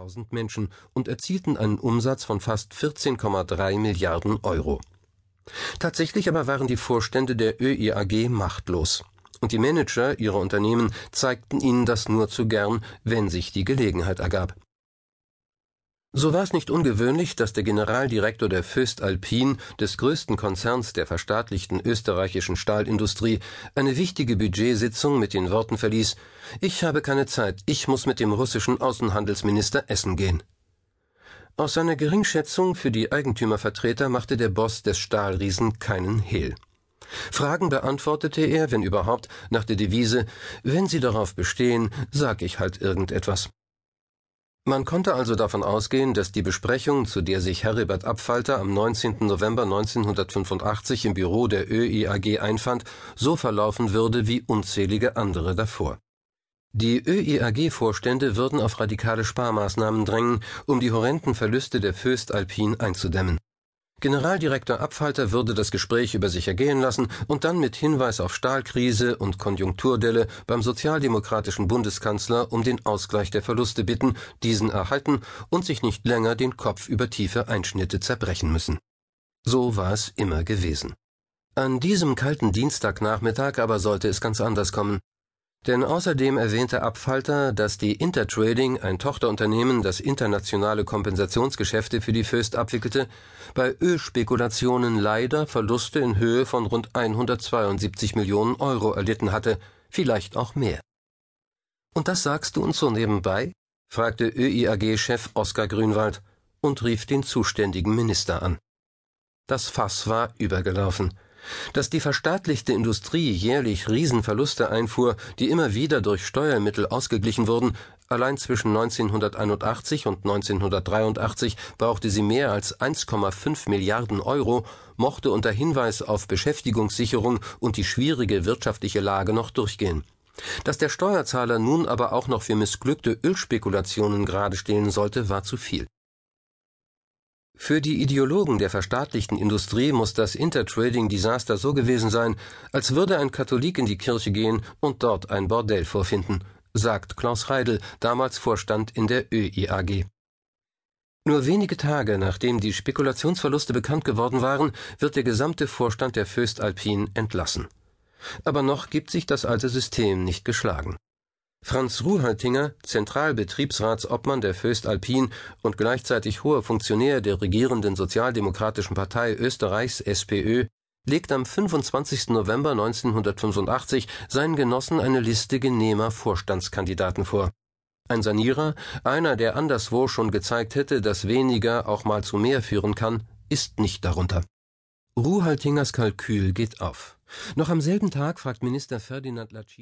100.000 Menschen und erzielten einen Umsatz von fast 14,3 Milliarden Euro. Tatsächlich aber waren die Vorstände der ÖIAG machtlos. Und die Manager ihrer Unternehmen zeigten ihnen das nur zu gern, wenn sich die Gelegenheit ergab. So war es nicht ungewöhnlich, dass der Generaldirektor der Föst Alpin, des größten Konzerns der verstaatlichten österreichischen Stahlindustrie, eine wichtige Budgetsitzung mit den Worten verließ Ich habe keine Zeit, ich muss mit dem russischen Außenhandelsminister essen gehen. Aus seiner Geringschätzung für die Eigentümervertreter machte der Boss des Stahlriesen keinen Hehl. Fragen beantwortete er, wenn überhaupt, nach der Devise Wenn Sie darauf bestehen, sag ich halt irgendetwas. Man konnte also davon ausgehen, dass die Besprechung, zu der sich Heribert Abfalter am 19. November 1985 im Büro der ÖIAG einfand, so verlaufen würde wie unzählige andere davor. Die ÖIAG-Vorstände würden auf radikale Sparmaßnahmen drängen, um die horrenden Verluste der Föst Alpin einzudämmen. Generaldirektor Abfalter würde das Gespräch über sich ergehen lassen und dann mit Hinweis auf Stahlkrise und Konjunkturdelle beim sozialdemokratischen Bundeskanzler um den Ausgleich der Verluste bitten, diesen erhalten und sich nicht länger den Kopf über tiefe Einschnitte zerbrechen müssen. So war es immer gewesen. An diesem kalten Dienstagnachmittag aber sollte es ganz anders kommen. Denn außerdem erwähnte Abfalter, dass die Intertrading, ein Tochterunternehmen, das internationale Kompensationsgeschäfte für die Föst abwickelte, bei Ölspekulationen leider Verluste in Höhe von rund 172 Millionen Euro erlitten hatte, vielleicht auch mehr. Und das sagst du uns so nebenbei? fragte ÖIAG-Chef Oskar Grünwald und rief den zuständigen Minister an. Das Fass war übergelaufen. Dass die verstaatlichte Industrie jährlich Riesenverluste einfuhr, die immer wieder durch Steuermittel ausgeglichen wurden, allein zwischen 1981 und 1983 brauchte sie mehr als 1,5 Milliarden Euro, mochte unter Hinweis auf Beschäftigungssicherung und die schwierige wirtschaftliche Lage noch durchgehen. Dass der Steuerzahler nun aber auch noch für missglückte Ölspekulationen gerade stehen sollte, war zu viel. Für die Ideologen der verstaatlichten Industrie muss das Intertrading-Desaster so gewesen sein, als würde ein Katholik in die Kirche gehen und dort ein Bordell vorfinden, sagt Klaus Heidel, damals Vorstand in der ÖIAG. Nur wenige Tage nachdem die Spekulationsverluste bekannt geworden waren, wird der gesamte Vorstand der Föst Alpin entlassen. Aber noch gibt sich das alte System nicht geschlagen. Franz Ruhaltinger, Zentralbetriebsratsobmann der Föst Alpin und gleichzeitig hoher Funktionär der regierenden Sozialdemokratischen Partei Österreichs SPÖ, legt am 25. November 1985 seinen Genossen eine Liste genehmer Vorstandskandidaten vor. Ein Sanierer, einer, der anderswo schon gezeigt hätte, dass weniger auch mal zu mehr führen kann, ist nicht darunter. Ruhaltingers Kalkül geht auf. Noch am selben Tag fragt Minister Ferdinand Lacin